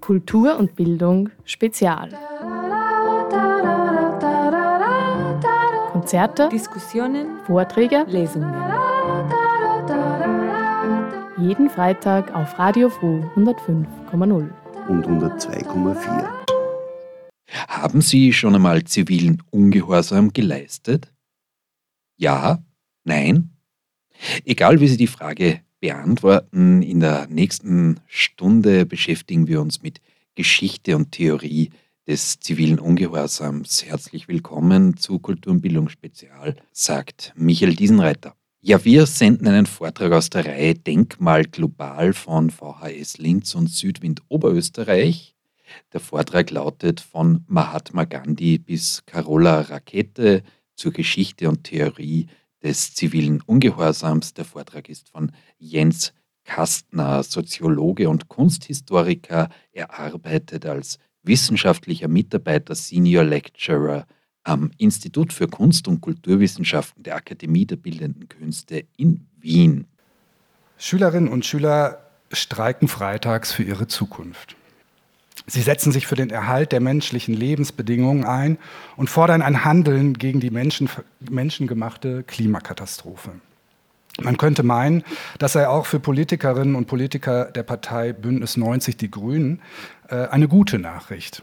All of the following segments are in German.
Kultur und Bildung Spezial. Konzerte, Diskussionen, Vorträge, Lesungen. jeden Freitag auf Radio Froh 105,0. und 102,4. Haben Sie schon einmal zivilen Ungehorsam geleistet? Ja? Nein? Egal wie Sie die Frage beantworten, in der nächsten Stunde beschäftigen wir uns mit Geschichte und Theorie des zivilen Ungehorsams. Herzlich willkommen zu Kultur und Bildung Spezial, sagt Michael Diesenreiter. Ja, wir senden einen Vortrag aus der Reihe Denkmal global von VHS Linz und Südwind Oberösterreich. Der Vortrag lautet von Mahatma Gandhi bis Carola Rakete zur Geschichte und Theorie des zivilen Ungehorsams. Der Vortrag ist von Jens Kastner, Soziologe und Kunsthistoriker. Er arbeitet als wissenschaftlicher Mitarbeiter, Senior Lecturer am Institut für Kunst- und Kulturwissenschaften der Akademie der Bildenden Künste in Wien. Schülerinnen und Schüler streiken freitags für ihre Zukunft. Sie setzen sich für den Erhalt der menschlichen Lebensbedingungen ein und fordern ein Handeln gegen die Menschen, menschengemachte Klimakatastrophe. Man könnte meinen, das sei auch für Politikerinnen und Politiker der Partei Bündnis 90 Die Grünen äh, eine gute Nachricht.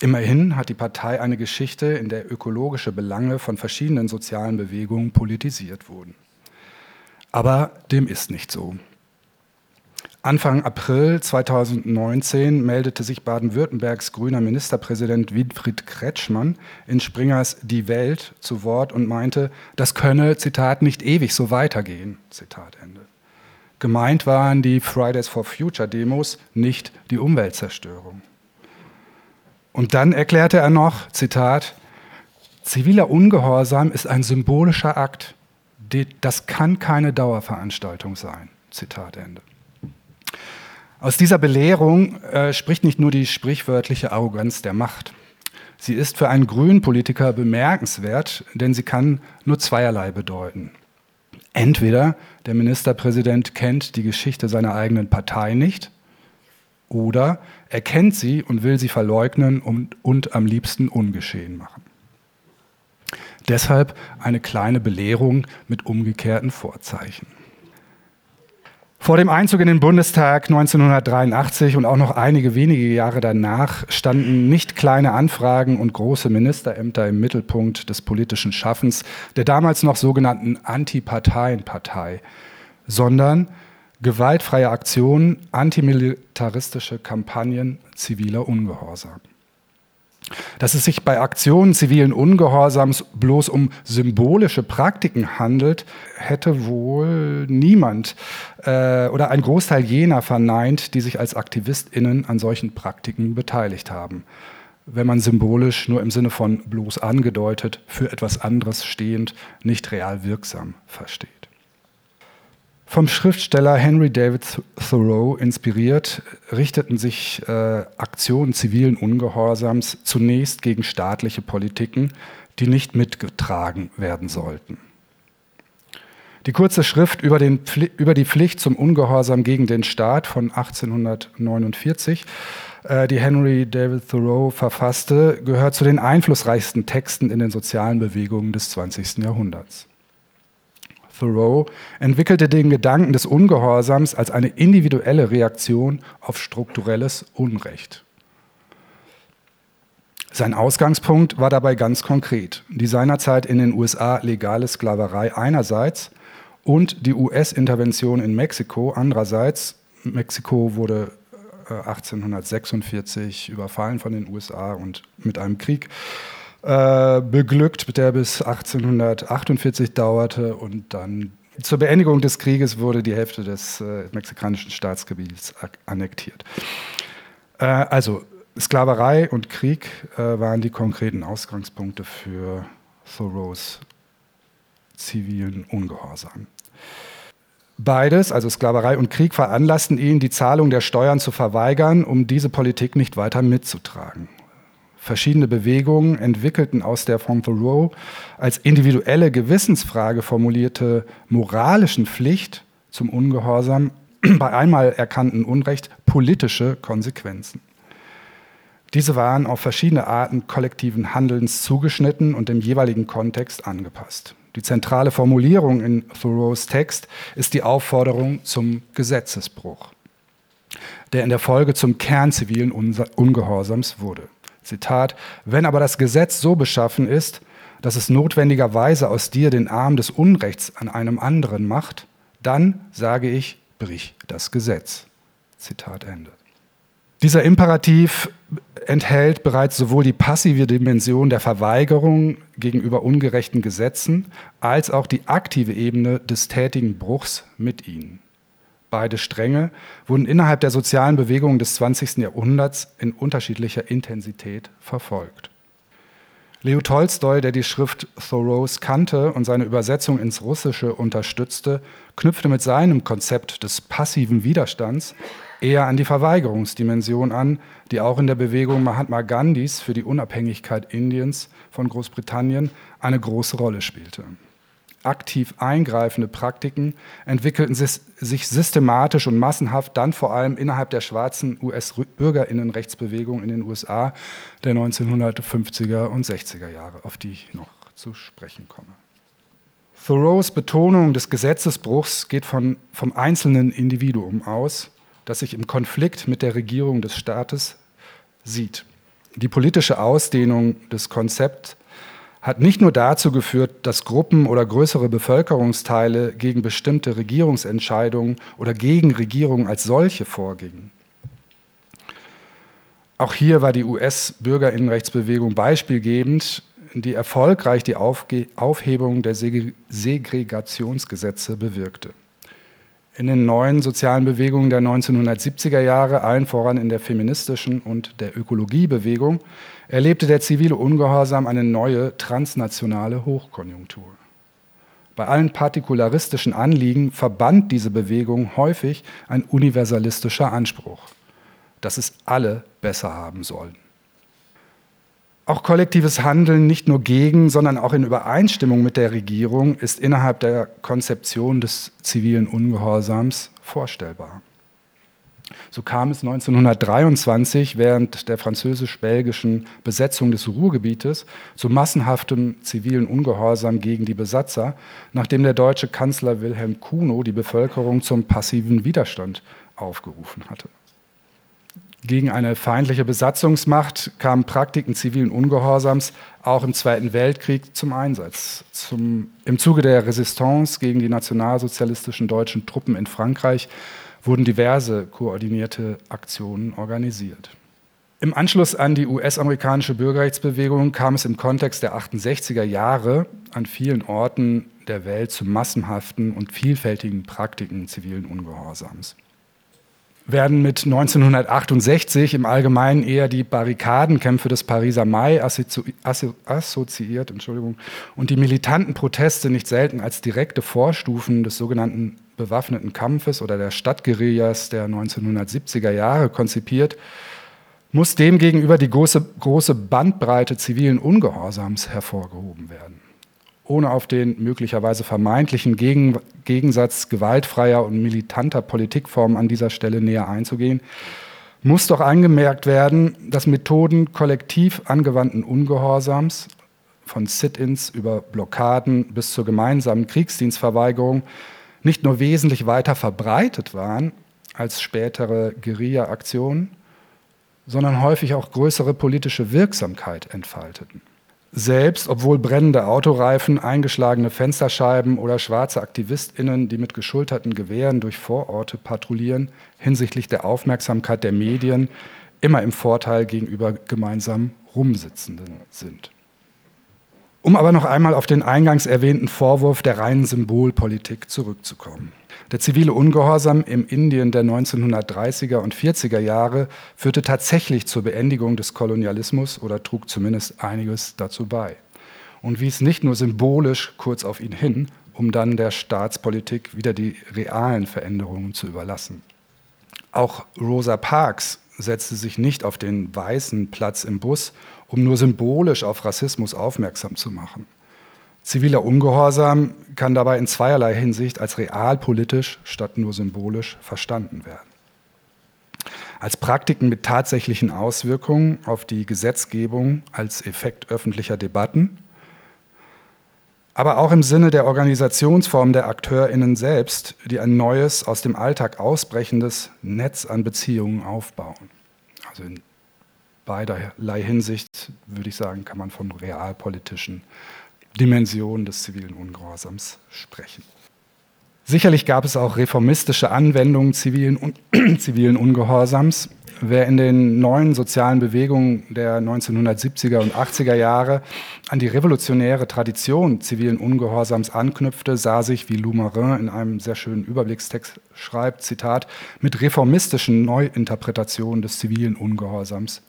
Immerhin hat die Partei eine Geschichte, in der ökologische Belange von verschiedenen sozialen Bewegungen politisiert wurden. Aber dem ist nicht so. Anfang April 2019 meldete sich Baden-Württembergs grüner Ministerpräsident Winfried Kretschmann in Springers Die Welt zu Wort und meinte, das könne, Zitat, nicht ewig so weitergehen. Zitat Ende. Gemeint waren die Fridays for Future Demos, nicht die Umweltzerstörung. Und dann erklärte er noch, Zitat, ziviler Ungehorsam ist ein symbolischer Akt. Das kann keine Dauerveranstaltung sein. Zitat Ende. Aus dieser Belehrung äh, spricht nicht nur die sprichwörtliche Arroganz der Macht. Sie ist für einen grünen Politiker bemerkenswert, denn sie kann nur zweierlei bedeuten. Entweder der Ministerpräsident kennt die Geschichte seiner eigenen Partei nicht, oder er kennt sie und will sie verleugnen und, und am liebsten ungeschehen machen. Deshalb eine kleine Belehrung mit umgekehrten Vorzeichen. Vor dem Einzug in den Bundestag 1983 und auch noch einige wenige Jahre danach standen nicht kleine Anfragen und große Ministerämter im Mittelpunkt des politischen Schaffens der damals noch sogenannten Antiparteienpartei, sondern gewaltfreie Aktionen, antimilitaristische Kampagnen, ziviler Ungehorsam. Dass es sich bei Aktionen zivilen Ungehorsams bloß um symbolische Praktiken handelt, hätte wohl niemand äh, oder ein Großteil jener verneint, die sich als Aktivistinnen an solchen Praktiken beteiligt haben. Wenn man symbolisch nur im Sinne von bloß angedeutet, für etwas anderes stehend, nicht real wirksam versteht. Vom Schriftsteller Henry David Thoreau inspiriert, richteten sich äh, Aktionen zivilen Ungehorsams zunächst gegen staatliche Politiken, die nicht mitgetragen werden sollten. Die kurze Schrift über, über die Pflicht zum Ungehorsam gegen den Staat von 1849, äh, die Henry David Thoreau verfasste, gehört zu den einflussreichsten Texten in den sozialen Bewegungen des 20. Jahrhunderts. Thoreau entwickelte den Gedanken des Ungehorsams als eine individuelle Reaktion auf strukturelles Unrecht. Sein Ausgangspunkt war dabei ganz konkret. Die seinerzeit in den USA legale Sklaverei einerseits und die US-Intervention in Mexiko andererseits. Mexiko wurde 1846 äh, überfallen von den USA und mit einem Krieg äh, beglückt, der bis 1848 dauerte und dann zur Beendigung des Krieges wurde die Hälfte des äh, mexikanischen Staatsgebiets annektiert. Äh, also Sklaverei und Krieg äh, waren die konkreten Ausgangspunkte für Thoreaus zivilen Ungehorsam. Beides, also Sklaverei und Krieg, veranlassten ihn, die Zahlung der Steuern zu verweigern, um diese Politik nicht weiter mitzutragen. Verschiedene Bewegungen entwickelten aus der von Thoreau als individuelle Gewissensfrage formulierte moralischen Pflicht zum Ungehorsam bei einmal erkannten Unrecht politische Konsequenzen. Diese waren auf verschiedene Arten kollektiven Handelns zugeschnitten und dem jeweiligen Kontext angepasst. Die zentrale Formulierung in Thoreaus Text ist die Aufforderung zum Gesetzesbruch, der in der Folge zum Kern zivilen Ungehorsams wurde. Zitat, wenn aber das Gesetz so beschaffen ist, dass es notwendigerweise aus dir den Arm des Unrechts an einem anderen macht, dann sage ich, brich das Gesetz. Zitat Ende. Dieser Imperativ enthält bereits sowohl die passive Dimension der Verweigerung gegenüber ungerechten Gesetzen als auch die aktive Ebene des tätigen Bruchs mit ihnen. Beide Stränge wurden innerhalb der sozialen Bewegungen des 20. Jahrhunderts in unterschiedlicher Intensität verfolgt. Leo Tolstoi, der die Schrift Thoreaus kannte und seine Übersetzung ins Russische unterstützte, knüpfte mit seinem Konzept des passiven Widerstands eher an die Verweigerungsdimension an, die auch in der Bewegung Mahatma Gandhis für die Unabhängigkeit Indiens von Großbritannien eine große Rolle spielte. Aktiv eingreifende Praktiken entwickelten sich systematisch und massenhaft dann vor allem innerhalb der schwarzen US-Bürgerinnenrechtsbewegung in den USA der 1950er und 60er Jahre, auf die ich noch zu sprechen komme. Thoreaus Betonung des Gesetzesbruchs geht von, vom einzelnen Individuum aus das sich im Konflikt mit der Regierung des Staates sieht. Die politische Ausdehnung des Konzepts hat nicht nur dazu geführt, dass Gruppen oder größere Bevölkerungsteile gegen bestimmte Regierungsentscheidungen oder gegen Regierungen als solche vorgingen. Auch hier war die US-Bürgerinnenrechtsbewegung beispielgebend, die erfolgreich die Aufge Aufhebung der Segregationsgesetze bewirkte in den neuen sozialen Bewegungen der 1970er Jahre, allen voran in der feministischen und der Ökologiebewegung, erlebte der zivile Ungehorsam eine neue transnationale Hochkonjunktur. Bei allen partikularistischen Anliegen verband diese Bewegung häufig ein universalistischer Anspruch, dass es alle besser haben sollen. Auch kollektives Handeln nicht nur gegen, sondern auch in Übereinstimmung mit der Regierung ist innerhalb der Konzeption des zivilen Ungehorsams vorstellbar. So kam es 1923 während der französisch-belgischen Besetzung des Ruhrgebietes zu massenhaftem zivilen Ungehorsam gegen die Besatzer, nachdem der deutsche Kanzler Wilhelm Kuno die Bevölkerung zum passiven Widerstand aufgerufen hatte. Gegen eine feindliche Besatzungsmacht kamen Praktiken zivilen Ungehorsams auch im Zweiten Weltkrieg zum Einsatz. Zum, Im Zuge der Resistance gegen die nationalsozialistischen deutschen Truppen in Frankreich wurden diverse koordinierte Aktionen organisiert. Im Anschluss an die US-amerikanische Bürgerrechtsbewegung kam es im Kontext der 68er Jahre an vielen Orten der Welt zu massenhaften und vielfältigen Praktiken zivilen Ungehorsams werden mit 1968 im Allgemeinen eher die Barrikadenkämpfe des Pariser Mai assoziiert Entschuldigung, und die militanten Proteste nicht selten als direkte Vorstufen des sogenannten bewaffneten Kampfes oder der Stadtguerillas der 1970er Jahre konzipiert, muss demgegenüber die große, große Bandbreite zivilen Ungehorsams hervorgehoben werden ohne auf den möglicherweise vermeintlichen Gegen Gegensatz gewaltfreier und militanter Politikformen an dieser Stelle näher einzugehen, muss doch angemerkt werden, dass Methoden kollektiv angewandten Ungehorsams, von Sit-ins über Blockaden bis zur gemeinsamen Kriegsdienstverweigerung, nicht nur wesentlich weiter verbreitet waren als spätere Guerilla-Aktionen, sondern häufig auch größere politische Wirksamkeit entfalteten selbst, obwohl brennende Autoreifen, eingeschlagene Fensterscheiben oder schwarze AktivistInnen, die mit geschulterten Gewehren durch Vororte patrouillieren, hinsichtlich der Aufmerksamkeit der Medien immer im Vorteil gegenüber gemeinsam Rumsitzenden sind. Um aber noch einmal auf den eingangs erwähnten Vorwurf der reinen Symbolpolitik zurückzukommen. Der zivile Ungehorsam im Indien der 1930er und 40er Jahre führte tatsächlich zur Beendigung des Kolonialismus oder trug zumindest einiges dazu bei und wies nicht nur symbolisch kurz auf ihn hin, um dann der Staatspolitik wieder die realen Veränderungen zu überlassen. Auch Rosa Parks setzte sich nicht auf den weißen Platz im Bus, um nur symbolisch auf Rassismus aufmerksam zu machen. Ziviler Ungehorsam kann dabei in zweierlei Hinsicht als realpolitisch statt nur symbolisch verstanden werden. Als Praktiken mit tatsächlichen Auswirkungen auf die Gesetzgebung als Effekt öffentlicher Debatten, aber auch im Sinne der Organisationsform der AkteurInnen selbst, die ein neues, aus dem Alltag ausbrechendes Netz an Beziehungen aufbauen. Also in beiderlei Hinsicht, würde ich sagen, kann man von realpolitischen Dimension des zivilen Ungehorsams sprechen. Sicherlich gab es auch reformistische Anwendungen zivilen, un zivilen Ungehorsams. Wer in den neuen sozialen Bewegungen der 1970er und 80er Jahre an die revolutionäre Tradition zivilen Ungehorsams anknüpfte, sah sich, wie Lou Marin in einem sehr schönen Überblickstext schreibt, Zitat, mit reformistischen Neuinterpretationen des zivilen Ungehorsams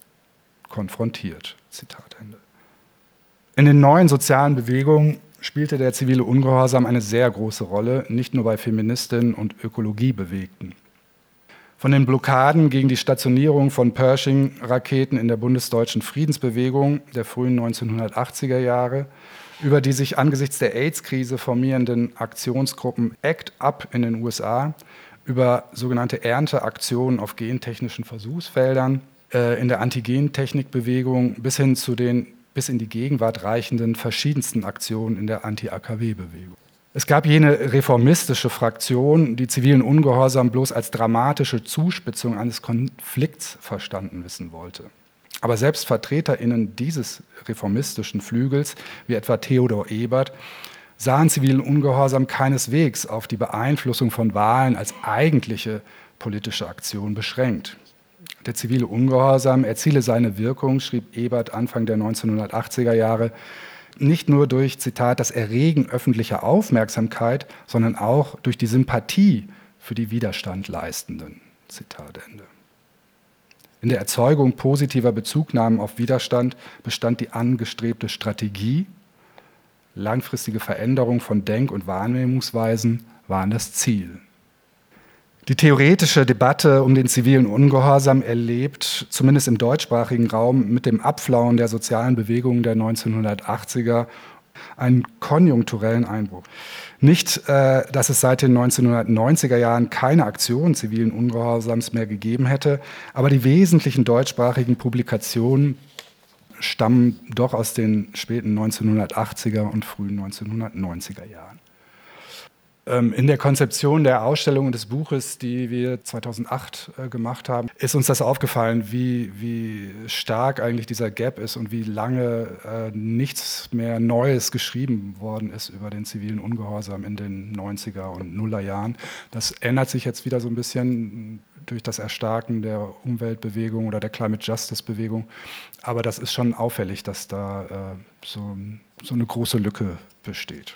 konfrontiert. Zitat Ende. In den neuen sozialen Bewegungen spielte der zivile Ungehorsam eine sehr große Rolle, nicht nur bei Feministinnen und Ökologiebewegten. Von den Blockaden gegen die Stationierung von Pershing-Raketen in der bundesdeutschen Friedensbewegung der frühen 1980er Jahre über die sich angesichts der AIDS-Krise formierenden Aktionsgruppen ACT UP in den USA, über sogenannte Ernteaktionen auf gentechnischen Versuchsfeldern äh, in der Antigentechnikbewegung bis hin zu den bis in die Gegenwart reichenden verschiedensten Aktionen in der Anti-AKW-Bewegung. Es gab jene reformistische Fraktion, die zivilen Ungehorsam bloß als dramatische Zuspitzung eines Konflikts verstanden wissen wollte. Aber selbst VertreterInnen dieses reformistischen Flügels, wie etwa Theodor Ebert, sahen zivilen Ungehorsam keineswegs auf die Beeinflussung von Wahlen als eigentliche politische Aktion beschränkt. Der zivile Ungehorsam erziele seine Wirkung, schrieb Ebert Anfang der 1980er Jahre, nicht nur durch, Zitat, das Erregen öffentlicher Aufmerksamkeit, sondern auch durch die Sympathie für die Widerstandleistenden. Zitat Ende. In der Erzeugung positiver Bezugnahmen auf Widerstand bestand die angestrebte Strategie. Langfristige Veränderung von Denk- und Wahrnehmungsweisen waren das Ziel. Die theoretische Debatte um den zivilen Ungehorsam erlebt, zumindest im deutschsprachigen Raum, mit dem Abflauen der sozialen Bewegungen der 1980er einen konjunkturellen Einbruch. Nicht, äh, dass es seit den 1990er Jahren keine Aktion zivilen Ungehorsams mehr gegeben hätte, aber die wesentlichen deutschsprachigen Publikationen stammen doch aus den späten 1980er und frühen 1990er Jahren. Ähm, in der Konzeption der Ausstellung und des Buches, die wir 2008 äh, gemacht haben, ist uns das aufgefallen, wie, wie stark eigentlich dieser Gap ist und wie lange äh, nichts mehr Neues geschrieben worden ist über den zivilen Ungehorsam in den 90er und Nuller Jahren. Das ändert sich jetzt wieder so ein bisschen durch das Erstarken der Umweltbewegung oder der Climate Justice Bewegung. Aber das ist schon auffällig, dass da äh, so, so eine große Lücke besteht.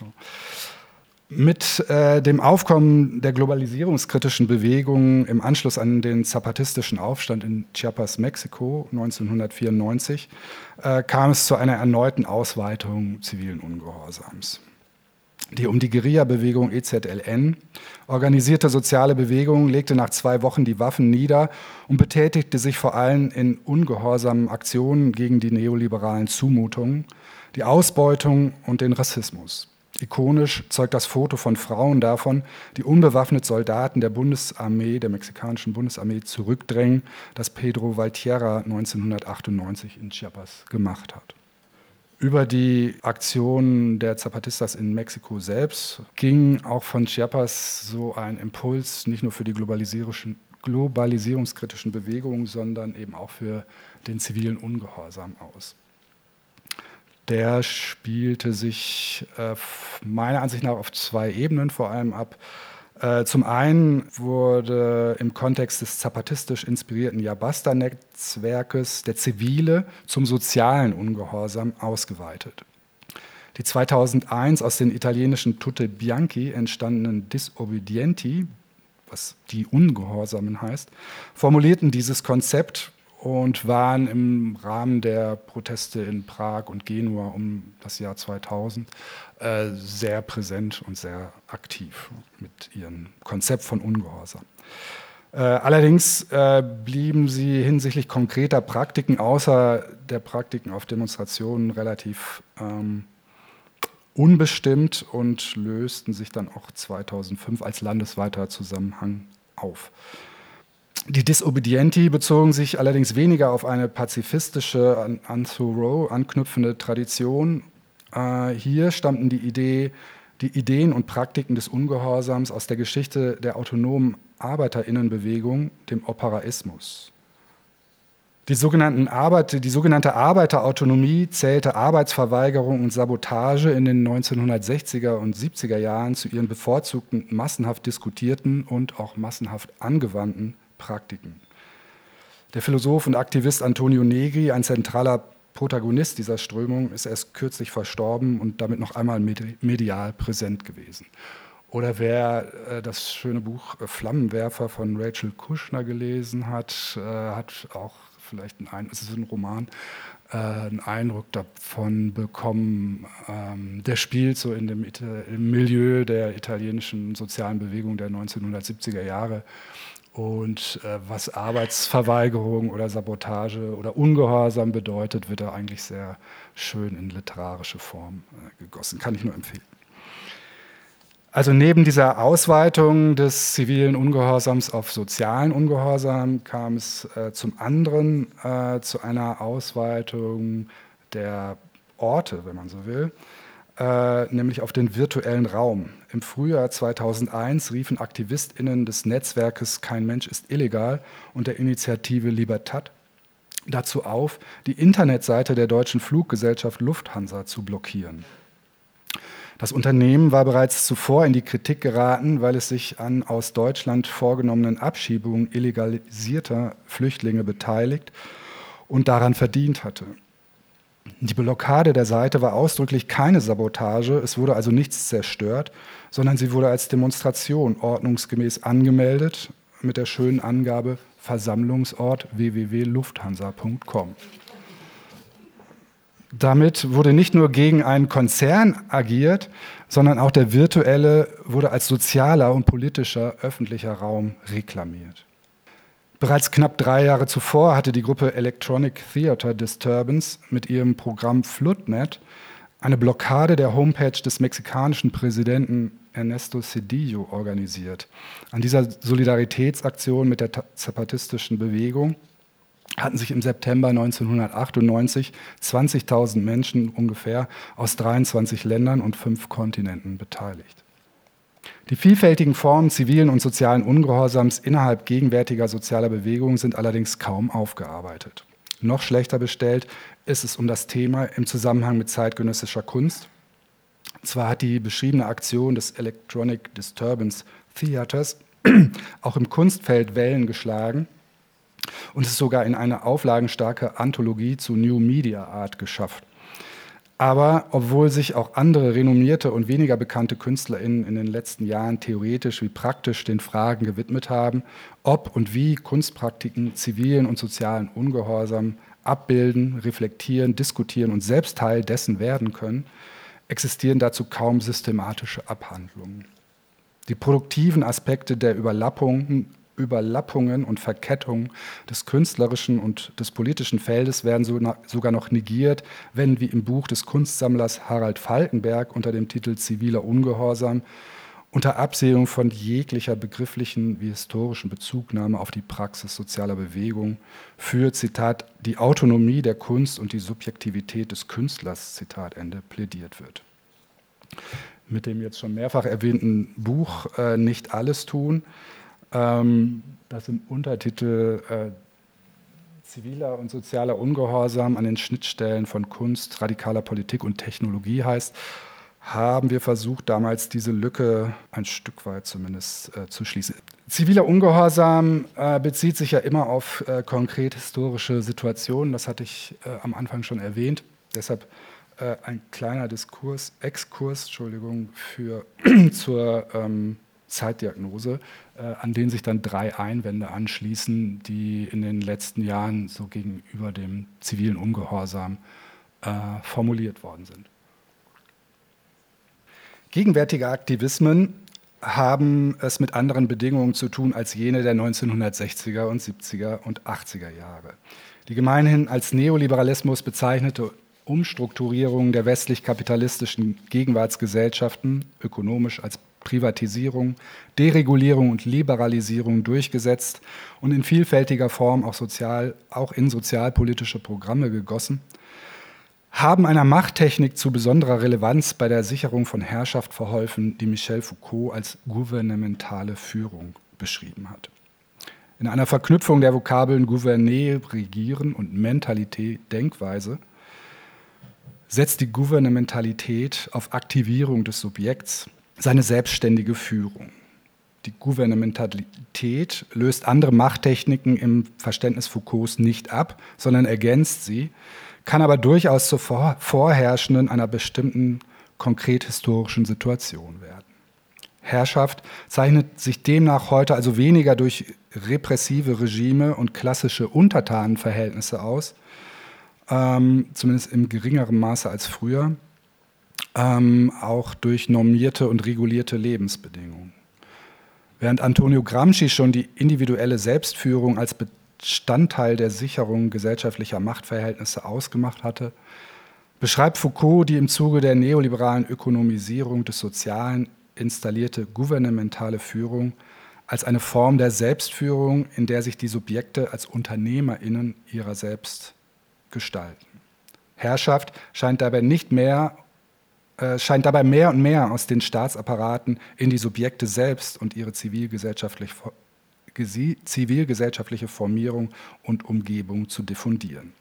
Mit äh, dem Aufkommen der globalisierungskritischen Bewegung im Anschluss an den zapatistischen Aufstand in Chiapas, Mexiko 1994, äh, kam es zu einer erneuten Ausweitung zivilen Ungehorsams. Die um die Guerilla-Bewegung EZLN organisierte soziale Bewegung legte nach zwei Wochen die Waffen nieder und betätigte sich vor allem in ungehorsamen Aktionen gegen die neoliberalen Zumutungen, die Ausbeutung und den Rassismus. Ikonisch zeugt das Foto von Frauen davon, die unbewaffnet Soldaten der Bundesarmee, der mexikanischen Bundesarmee, zurückdrängen, das Pedro Valtierra 1998 in Chiapas gemacht hat. Über die Aktionen der Zapatistas in Mexiko selbst ging auch von Chiapas so ein Impuls, nicht nur für die globalisierungskritischen Bewegungen, sondern eben auch für den zivilen Ungehorsam aus der spielte sich äh, meiner Ansicht nach auf zwei Ebenen vor allem ab. Äh, zum einen wurde im Kontext des zapatistisch inspirierten Yabasta-Netzwerkes der zivile zum sozialen Ungehorsam ausgeweitet. Die 2001 aus den italienischen Tutte Bianchi entstandenen Disobedienti, was die Ungehorsamen heißt, formulierten dieses Konzept und waren im Rahmen der Proteste in Prag und Genua um das Jahr 2000 äh, sehr präsent und sehr aktiv mit ihrem Konzept von Ungehorsam. Äh, allerdings äh, blieben sie hinsichtlich konkreter Praktiken außer der Praktiken auf Demonstrationen relativ ähm, unbestimmt und lösten sich dann auch 2005 als landesweiter Zusammenhang auf. Die Disobedienti bezogen sich allerdings weniger auf eine pazifistische, an, Thoreau anknüpfende Tradition. Äh, hier stammten die, Idee, die Ideen und Praktiken des Ungehorsams aus der Geschichte der autonomen Arbeiterinnenbewegung, dem Operaismus. Die, sogenannten Arbeit, die sogenannte Arbeiterautonomie zählte Arbeitsverweigerung und Sabotage in den 1960er und 70er Jahren zu ihren bevorzugten massenhaft diskutierten und auch massenhaft angewandten Praktiken. Der Philosoph und Aktivist Antonio Negri, ein zentraler Protagonist dieser Strömung, ist erst kürzlich verstorben und damit noch einmal medial präsent gewesen. Oder wer äh, das schöne Buch äh, Flammenwerfer von Rachel Kushner gelesen hat, äh, hat auch vielleicht einen, es ist ein Roman, äh, einen Eindruck davon bekommen. Ähm, der spielt so in dem im Milieu der italienischen sozialen Bewegung der 1970er Jahre. Und äh, was Arbeitsverweigerung oder Sabotage oder Ungehorsam bedeutet, wird da eigentlich sehr schön in literarische Form äh, gegossen. Kann ich nur empfehlen. Also neben dieser Ausweitung des zivilen Ungehorsams auf sozialen Ungehorsam kam es äh, zum anderen äh, zu einer Ausweitung der Orte, wenn man so will, äh, nämlich auf den virtuellen Raum. Im Frühjahr 2001 riefen AktivistInnen des Netzwerkes Kein Mensch ist illegal und der Initiative Libertat dazu auf, die Internetseite der deutschen Fluggesellschaft Lufthansa zu blockieren. Das Unternehmen war bereits zuvor in die Kritik geraten, weil es sich an aus Deutschland vorgenommenen Abschiebungen illegalisierter Flüchtlinge beteiligt und daran verdient hatte. Die Blockade der Seite war ausdrücklich keine Sabotage, es wurde also nichts zerstört, sondern sie wurde als Demonstration ordnungsgemäß angemeldet mit der schönen Angabe Versammlungsort www.lufthansa.com. Damit wurde nicht nur gegen einen Konzern agiert, sondern auch der virtuelle wurde als sozialer und politischer öffentlicher Raum reklamiert. Bereits knapp drei Jahre zuvor hatte die Gruppe Electronic Theater Disturbance mit ihrem Programm Floodnet eine Blockade der Homepage des mexikanischen Präsidenten Ernesto Cedillo organisiert. An dieser Solidaritätsaktion mit der zapatistischen Bewegung hatten sich im September 1998 20.000 Menschen ungefähr aus 23 Ländern und fünf Kontinenten beteiligt. Die vielfältigen Formen zivilen und sozialen Ungehorsams innerhalb gegenwärtiger sozialer Bewegungen sind allerdings kaum aufgearbeitet. Noch schlechter bestellt ist es um das Thema im Zusammenhang mit zeitgenössischer Kunst. Zwar hat die beschriebene Aktion des Electronic Disturbance Theaters auch im Kunstfeld Wellen geschlagen, und es sogar in eine auflagenstarke Anthologie zu New Media Art geschafft. Aber obwohl sich auch andere renommierte und weniger bekannte KünstlerInnen in den letzten Jahren theoretisch wie praktisch den Fragen gewidmet haben, ob und wie Kunstpraktiken zivilen und sozialen Ungehorsam abbilden, reflektieren, diskutieren und selbst Teil dessen werden können, existieren dazu kaum systematische Abhandlungen. Die produktiven Aspekte der Überlappungen Überlappungen und Verkettungen des künstlerischen und des politischen Feldes werden sogar noch negiert, wenn wie im Buch des Kunstsammlers Harald Falkenberg unter dem Titel Ziviler Ungehorsam unter Absehung von jeglicher begrifflichen wie historischen Bezugnahme auf die Praxis sozialer Bewegung für, Zitat, die Autonomie der Kunst und die Subjektivität des Künstlers, Zitat Ende, plädiert wird. Mit dem jetzt schon mehrfach erwähnten Buch äh, Nicht alles tun ähm, das im Untertitel äh, ziviler und sozialer Ungehorsam an den Schnittstellen von Kunst, radikaler Politik und Technologie heißt, haben wir versucht, damals diese Lücke ein Stück weit zumindest äh, zu schließen. Ziviler Ungehorsam äh, bezieht sich ja immer auf äh, konkret historische Situationen, das hatte ich äh, am Anfang schon erwähnt. Deshalb äh, ein kleiner Diskurs, Exkurs, Entschuldigung, für, zur ähm, Zeitdiagnose, äh, an den sich dann drei Einwände anschließen, die in den letzten Jahren so gegenüber dem zivilen Ungehorsam äh, formuliert worden sind. Gegenwärtige Aktivismen haben es mit anderen Bedingungen zu tun als jene der 1960er und 70er und 80er Jahre. Die gemeinhin als Neoliberalismus bezeichnete Umstrukturierung der westlich-kapitalistischen Gegenwartsgesellschaften, ökonomisch als Privatisierung, Deregulierung und Liberalisierung durchgesetzt und in vielfältiger Form auch, sozial, auch in sozialpolitische Programme gegossen, haben einer Machttechnik zu besonderer Relevanz bei der Sicherung von Herrschaft verholfen, die Michel Foucault als gouvernementale Führung beschrieben hat. In einer Verknüpfung der Vokabeln Gouverner, Regieren und Mentalität, Denkweise, setzt die Gouvernementalität auf Aktivierung des Subjekts, seine selbstständige Führung. Die Gouvernementalität löst andere Machttechniken im Verständnis Foucaults nicht ab, sondern ergänzt sie, kann aber durchaus zur vorherrschenden einer bestimmten konkret historischen Situation werden. Herrschaft zeichnet sich demnach heute also weniger durch repressive Regime und klassische Untertanenverhältnisse aus, ähm, zumindest im geringeren Maße als früher, ähm, auch durch normierte und regulierte Lebensbedingungen. Während Antonio Gramsci schon die individuelle Selbstführung als Bestandteil der Sicherung gesellschaftlicher Machtverhältnisse ausgemacht hatte, beschreibt Foucault die im Zuge der neoliberalen Ökonomisierung des Sozialen installierte gouvernementale Führung als eine Form der Selbstführung, in der sich die Subjekte als UnternehmerInnen ihrer selbst gestalten. Herrschaft scheint dabei nicht mehr äh, scheint dabei mehr und mehr aus den Staatsapparaten in die Subjekte selbst und ihre zivilgesellschaftlich, zivilgesellschaftliche Formierung und Umgebung zu diffundieren.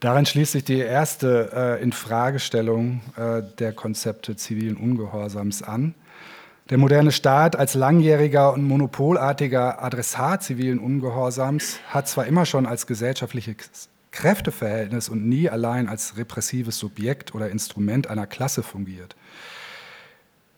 Daran schließt sich die erste äh, Infragestellung äh, der Konzepte zivilen Ungehorsams an. Der moderne Staat als langjähriger und monopolartiger Adressat zivilen Ungehorsams hat zwar immer schon als gesellschaftliches Kräfteverhältnis und nie allein als repressives Subjekt oder Instrument einer Klasse fungiert.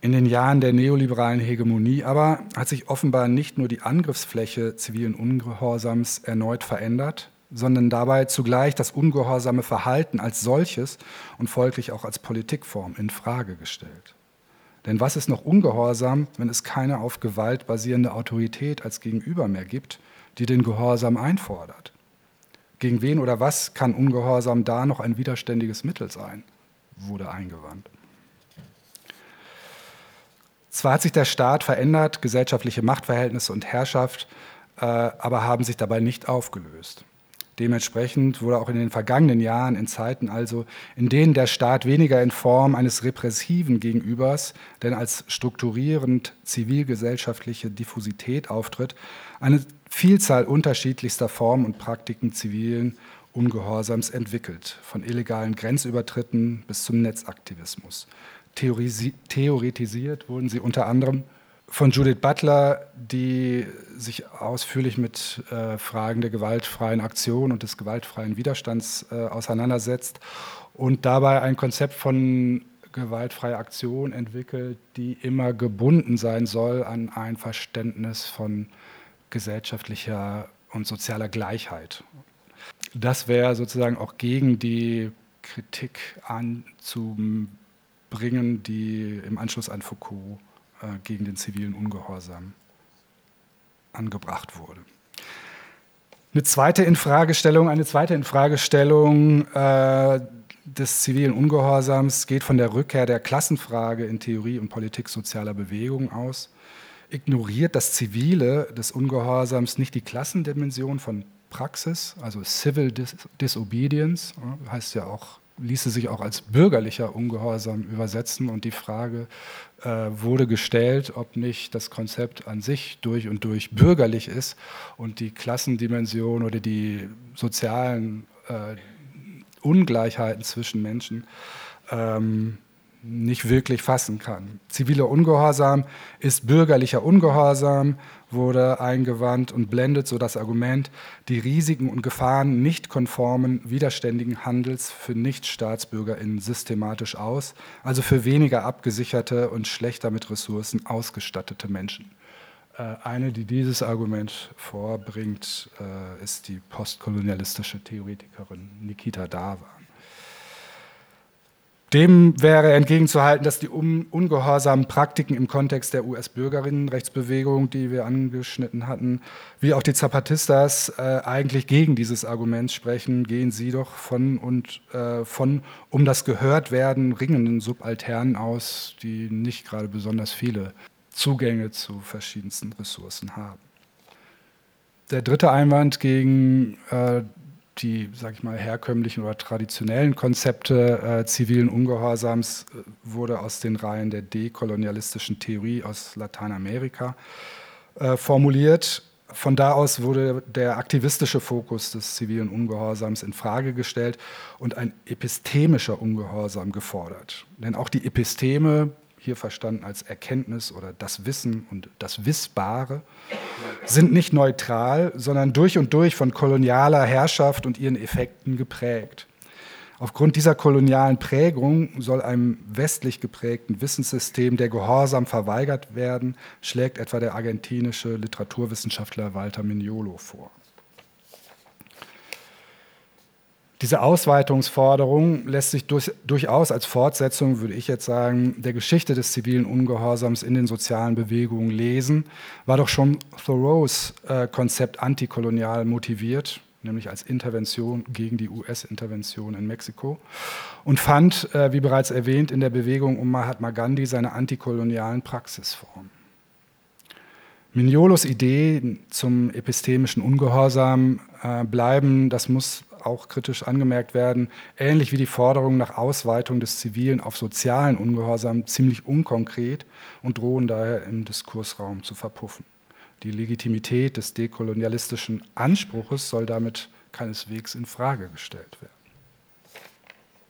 In den Jahren der neoliberalen Hegemonie aber hat sich offenbar nicht nur die Angriffsfläche zivilen Ungehorsams erneut verändert, sondern dabei zugleich das ungehorsame Verhalten als solches und folglich auch als Politikform in Frage gestellt. Denn was ist noch ungehorsam, wenn es keine auf Gewalt basierende Autorität als Gegenüber mehr gibt, die den Gehorsam einfordert? Gegen wen oder was kann Ungehorsam da noch ein widerständiges Mittel sein? wurde eingewandt. Zwar hat sich der Staat verändert, gesellschaftliche Machtverhältnisse und Herrschaft, äh, aber haben sich dabei nicht aufgelöst. Dementsprechend wurde auch in den vergangenen Jahren, in Zeiten also, in denen der Staat weniger in Form eines repressiven Gegenübers, denn als strukturierend zivilgesellschaftliche Diffusität auftritt, eine Vielzahl unterschiedlichster Formen und Praktiken zivilen Ungehorsams entwickelt, von illegalen Grenzübertritten bis zum Netzaktivismus. Theorisi theoretisiert wurden sie unter anderem von Judith Butler, die sich ausführlich mit äh, Fragen der gewaltfreien Aktion und des gewaltfreien Widerstands äh, auseinandersetzt und dabei ein Konzept von gewaltfreier Aktion entwickelt, die immer gebunden sein soll an ein Verständnis von gesellschaftlicher und sozialer Gleichheit. Das wäre sozusagen auch gegen die Kritik anzubringen, die im Anschluss an Foucault äh, gegen den zivilen Ungehorsam angebracht wurde. Eine zweite Infragestellung, eine zweite Infragestellung äh, des zivilen Ungehorsams geht von der Rückkehr der Klassenfrage in Theorie und Politik sozialer Bewegung aus ignoriert das Zivile des Ungehorsams nicht die Klassendimension von Praxis, also Civil Dis Disobedience, heißt ja auch, ließe sich auch als bürgerlicher Ungehorsam übersetzen. Und die Frage äh, wurde gestellt, ob nicht das Konzept an sich durch und durch bürgerlich ist und die Klassendimension oder die sozialen äh, Ungleichheiten zwischen Menschen ähm, nicht wirklich fassen kann. Ziviler Ungehorsam ist bürgerlicher Ungehorsam, wurde eingewandt und blendet so das Argument, die Risiken und Gefahren nicht konformen, widerständigen Handels für Nichtstaatsbürgerinnen systematisch aus, also für weniger abgesicherte und schlechter mit Ressourcen ausgestattete Menschen. Äh, eine, die dieses Argument vorbringt, äh, ist die postkolonialistische Theoretikerin Nikita Dawa. Dem wäre entgegenzuhalten, dass die ungehorsamen Praktiken im Kontext der US-Bürgerinnenrechtsbewegung, die wir angeschnitten hatten, wie auch die Zapatistas äh, eigentlich gegen dieses Argument sprechen, gehen sie doch von und äh, von um das Gehörtwerden ringenden Subalternen aus, die nicht gerade besonders viele Zugänge zu verschiedensten Ressourcen haben. Der dritte Einwand gegen äh, die, sag ich mal, herkömmlichen oder traditionellen Konzepte äh, zivilen Ungehorsams äh, wurde aus den Reihen der dekolonialistischen Theorie aus Lateinamerika äh, formuliert. Von da aus wurde der aktivistische Fokus des zivilen Ungehorsams in Frage gestellt und ein epistemischer Ungehorsam gefordert. Denn auch die Episteme hier verstanden als Erkenntnis oder das Wissen und das Wissbare, sind nicht neutral, sondern durch und durch von kolonialer Herrschaft und ihren Effekten geprägt. Aufgrund dieser kolonialen Prägung soll einem westlich geprägten Wissenssystem der Gehorsam verweigert werden, schlägt etwa der argentinische Literaturwissenschaftler Walter Mignolo vor. Diese Ausweitungsforderung lässt sich durch, durchaus als Fortsetzung, würde ich jetzt sagen, der Geschichte des zivilen Ungehorsams in den sozialen Bewegungen lesen, war doch schon Thoreaus äh, Konzept antikolonial motiviert, nämlich als Intervention gegen die US-Intervention in Mexiko und fand, äh, wie bereits erwähnt, in der Bewegung um Mahatma Gandhi seine antikolonialen Praxisformen. Mignolos Ideen zum epistemischen Ungehorsam äh, bleiben, das muss auch kritisch angemerkt werden, ähnlich wie die Forderung nach Ausweitung des zivilen auf sozialen Ungehorsam ziemlich unkonkret und drohen daher im Diskursraum zu verpuffen. Die Legitimität des dekolonialistischen Anspruches soll damit keineswegs in Frage gestellt werden.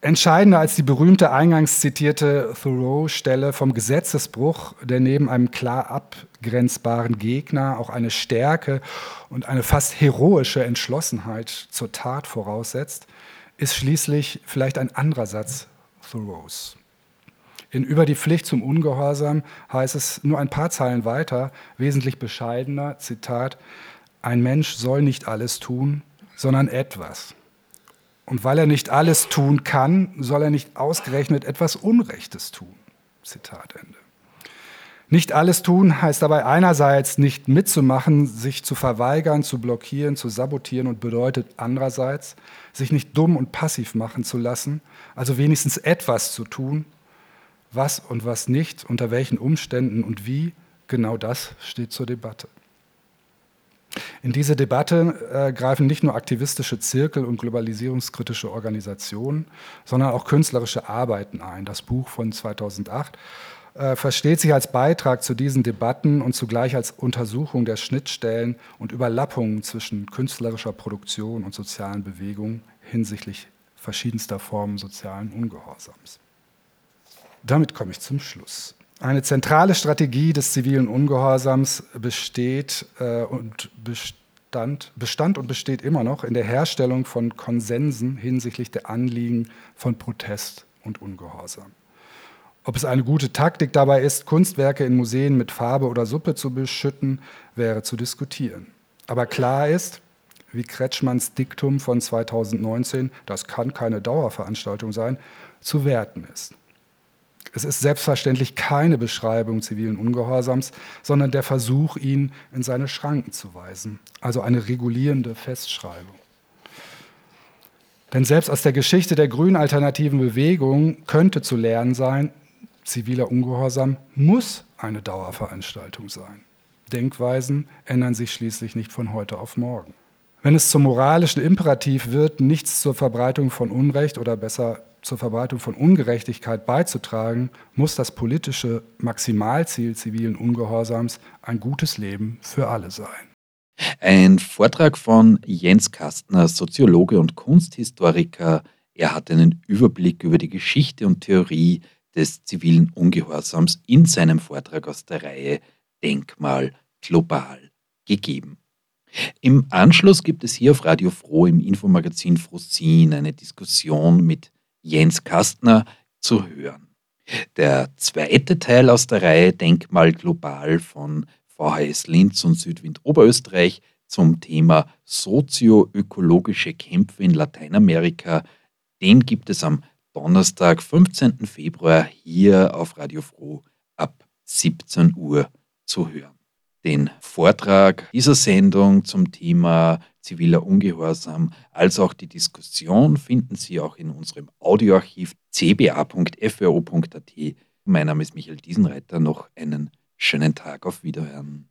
Entscheidender als die berühmte eingangs zitierte Thoreau-Stelle vom Gesetzesbruch, der neben einem klar abgrenzbaren Gegner auch eine Stärke und eine fast heroische Entschlossenheit zur Tat voraussetzt, ist schließlich vielleicht ein anderer Satz Thoreaus. In Über die Pflicht zum Ungehorsam heißt es nur ein paar Zeilen weiter, wesentlich bescheidener, Zitat, ein Mensch soll nicht alles tun, sondern etwas. Und weil er nicht alles tun kann, soll er nicht ausgerechnet etwas Unrechtes tun. Zitat Ende. Nicht alles tun heißt dabei einerseits nicht mitzumachen, sich zu verweigern, zu blockieren, zu sabotieren und bedeutet andererseits, sich nicht dumm und passiv machen zu lassen, also wenigstens etwas zu tun, was und was nicht, unter welchen Umständen und wie, genau das steht zur Debatte. In diese Debatte äh, greifen nicht nur aktivistische Zirkel und globalisierungskritische Organisationen, sondern auch künstlerische Arbeiten ein. Das Buch von 2008 äh, versteht sich als Beitrag zu diesen Debatten und zugleich als Untersuchung der Schnittstellen und Überlappungen zwischen künstlerischer Produktion und sozialen Bewegungen hinsichtlich verschiedenster Formen sozialen Ungehorsams. Damit komme ich zum Schluss. Eine zentrale Strategie des zivilen Ungehorsams besteht äh, und bestand, bestand und besteht immer noch in der Herstellung von Konsensen hinsichtlich der Anliegen von Protest und Ungehorsam. Ob es eine gute Taktik dabei ist, Kunstwerke in Museen mit Farbe oder Suppe zu beschütten, wäre zu diskutieren. Aber klar ist, wie Kretschmanns Diktum von 2019, das kann keine Dauerveranstaltung sein, zu werten ist. Es ist selbstverständlich keine Beschreibung zivilen Ungehorsams, sondern der Versuch, ihn in seine Schranken zu weisen, also eine regulierende Festschreibung. Denn selbst aus der Geschichte der grünen alternativen Bewegung könnte zu lernen sein, ziviler Ungehorsam muss eine Dauerveranstaltung sein. Denkweisen ändern sich schließlich nicht von heute auf morgen. Wenn es zum moralischen Imperativ wird, nichts zur Verbreitung von Unrecht oder besser zur Verbreitung von Ungerechtigkeit beizutragen, muss das politische Maximalziel zivilen Ungehorsams ein gutes Leben für alle sein. Ein Vortrag von Jens Kastner, Soziologe und Kunsthistoriker. Er hat einen Überblick über die Geschichte und Theorie des zivilen Ungehorsams in seinem Vortrag aus der Reihe Denkmal global gegeben. Im Anschluss gibt es hier auf Radio Froh im Infomagazin Frosin eine Diskussion mit Jens Kastner zu hören. Der zweite Teil aus der Reihe Denkmal global von VHS Linz und Südwind Oberösterreich zum Thema sozioökologische Kämpfe in Lateinamerika, den gibt es am Donnerstag, 15. Februar hier auf Radio Froh ab 17 Uhr zu hören. Den Vortrag dieser Sendung zum Thema ziviler Ungehorsam als auch die Diskussion finden Sie auch in unserem Audioarchiv cba.fro.at. Mein Name ist Michael Diesenreiter. Noch einen schönen Tag auf Wiederhören.